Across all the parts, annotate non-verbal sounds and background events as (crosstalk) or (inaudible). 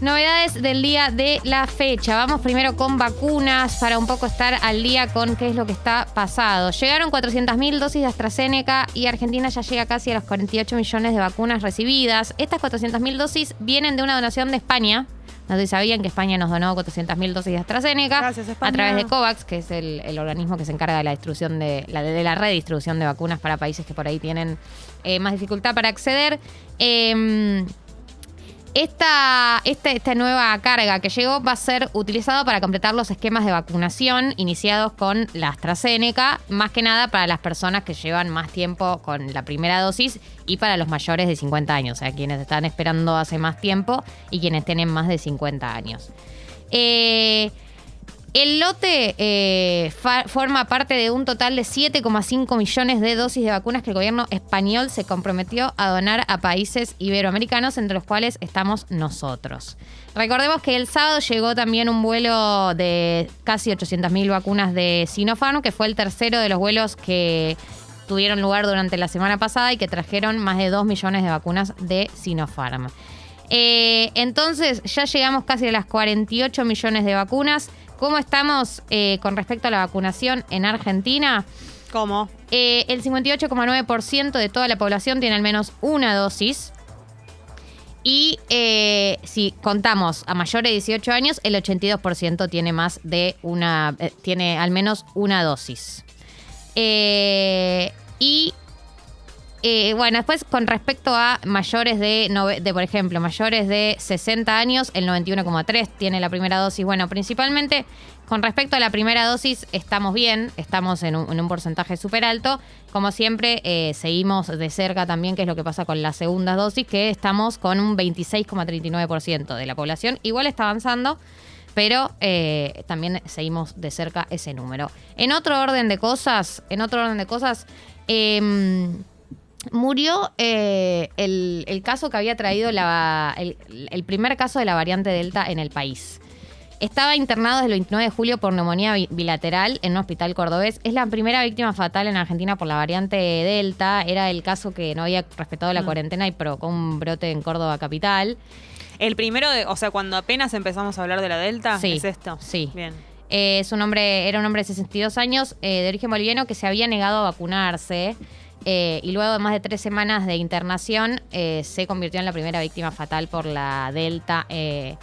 Novedades del día de la fecha. Vamos primero con vacunas para un poco estar al día con qué es lo que está pasado. Llegaron 400.000 dosis de AstraZeneca y Argentina ya llega casi a los 48 millones de vacunas recibidas. Estas 400.000 dosis vienen de una donación de España. No sé si sabían que España nos donó 400.000 dosis de AstraZeneca Gracias, a través de COVAX, que es el, el organismo que se encarga de la distribución de la, de la redistribución de vacunas para países que por ahí tienen eh, más dificultad para acceder. Em, esta, esta, esta nueva carga que llegó va a ser utilizado para completar los esquemas de vacunación iniciados con la AstraZeneca, más que nada para las personas que llevan más tiempo con la primera dosis y para los mayores de 50 años, o sea, quienes están esperando hace más tiempo y quienes tienen más de 50 años. Eh, el lote eh, forma parte de un total de 7,5 millones de dosis de vacunas que el gobierno español se comprometió a donar a países iberoamericanos, entre los cuales estamos nosotros. Recordemos que el sábado llegó también un vuelo de casi 800.000 vacunas de Sinopharm, que fue el tercero de los vuelos que tuvieron lugar durante la semana pasada y que trajeron más de 2 millones de vacunas de Sinopharm. Eh, entonces, ya llegamos casi a las 48 millones de vacunas. ¿Cómo estamos eh, con respecto a la vacunación en Argentina? ¿Cómo? Eh, el 58,9% de toda la población tiene al menos una dosis. Y eh, si contamos a mayores de 18 años, el 82% tiene más de una. eh, tiene al menos una dosis. Eh, y eh, bueno, después con respecto a mayores de, de, por ejemplo, mayores de 60 años, el 91,3 tiene la primera dosis. Bueno, principalmente con respecto a la primera dosis estamos bien, estamos en un, en un porcentaje súper alto. Como siempre, eh, seguimos de cerca también qué es lo que pasa con la segunda dosis, que estamos con un 26,39% de la población. Igual está avanzando pero eh, también seguimos de cerca ese número. En otro orden de cosas, en otro orden de cosas, eh, murió eh, el, el caso que había traído la, el, el primer caso de la variante Delta en el país. Estaba internado desde el 29 de julio por neumonía bi- bilateral en un hospital cordobés. Es la primera víctima fatal en Argentina por la variante Delta. Era el caso que no había respetado la cuarentena y provocó un brote en Córdoba capital. El primero, de, o sea, cuando apenas empezamos a hablar de la Delta, Sí, ¿es esto? sí. Bien. Eh, es un hombre, era un hombre de 62 años, eh, de origen boliviano, que se había negado a vacunarse. Eh, y luego de más de tres semanas de internación, eh, se convirtió en la primera víctima fatal por la Delta eh,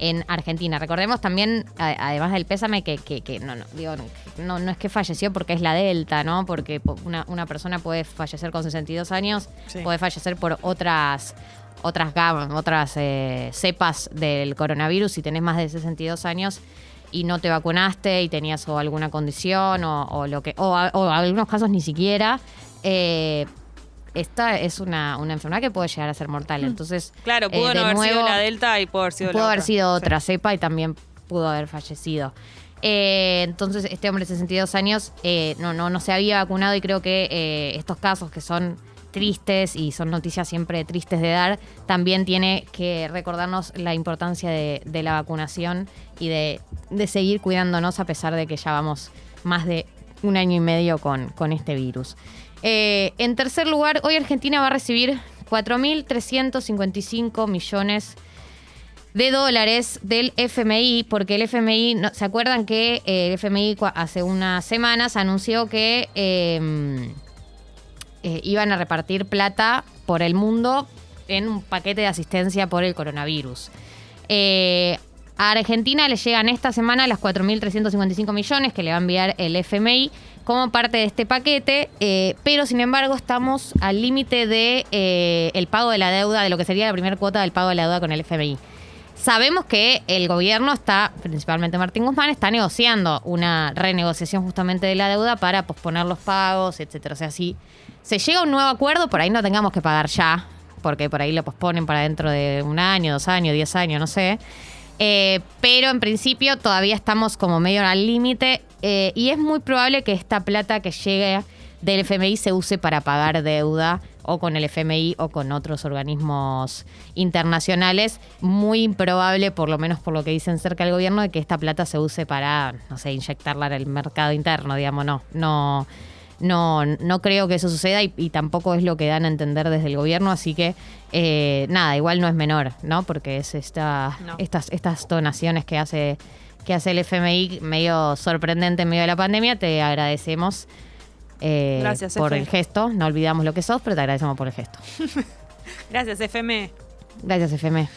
en Argentina. Recordemos también, además del pésame, que, que- que no, no, digo, no, no es que falleció porque es la Delta, ¿no? Porque po- una, una persona puede fallecer con 62 años, Sí. puede fallecer por otras otras gamas, otras eh, cepas del coronavirus si tenés más de 62 años y no te vacunaste y tenías o alguna condición o, o lo que o, o algunos casos ni siquiera eh, esta es una, una enfermedad que puede llegar a ser mortal entonces Claro, pudo eh, no de haber sido la Delta y pudo haber sido la pudo haber otra. sido Sí. otra cepa y también pudo haber fallecido. Eh, entonces, este hombre de 62 años eh, no, no, no se había vacunado y creo que estos casos que son tristes y son noticias siempre tristes de dar, también tiene que recordarnos la importancia de, de la vacunación y de, de seguir cuidándonos a pesar de que ya vamos más de un año y medio con, con este virus. Eh, en tercer lugar, hoy Argentina va a recibir 4.355 millones de dólares del FMI, porque el FMI, no- ¿se acuerdan que eh, el FMI hace unas semanas anunció que eh, eh, iban a repartir plata por el mundo en un paquete de asistencia por el coronavirus? A Argentina le llegan esta semana las 4.355 millones que le va a enviar el FMI como parte de este paquete, eh, pero sin embargo estamos al límite de eh, el pago de la deuda, de lo que sería la primera cuota del pago de la deuda con el FMI. Sabemos que el gobierno está, principalmente Martín Guzmán, está negociando una renegociación justamente de la deuda para posponer los pagos, etcétera. O sea, si se llega a un nuevo acuerdo, por ahí no tengamos que pagar ya, porque por ahí lo posponen para dentro de un año, dos años, diez años, no sé. Eh, pero en principio todavía estamos como medio al límite eh, y es muy probable que esta plata que llegue del FMI se use para pagar deuda o con el FMI o con otros organismos internacionales. Muy improbable, por lo menos por lo que dicen cerca del gobierno, de que esta plata se use para, no sé, inyectarla en el mercado interno, digamos, no. No, no, no creo que eso suceda y, y tampoco es lo que dan a entender desde el gobierno, así que eh, nada, igual no es menor, ¿no? Porque es esta, No. estas, estas donaciones que hace, que hace el FMI medio sorprendente en medio de la pandemia, te agradecemos. eh, Gracias, por el gesto. No olvidamos lo que sos, pero te agradecemos por el gesto. (laughs) Gracias, FM. Gracias, FM.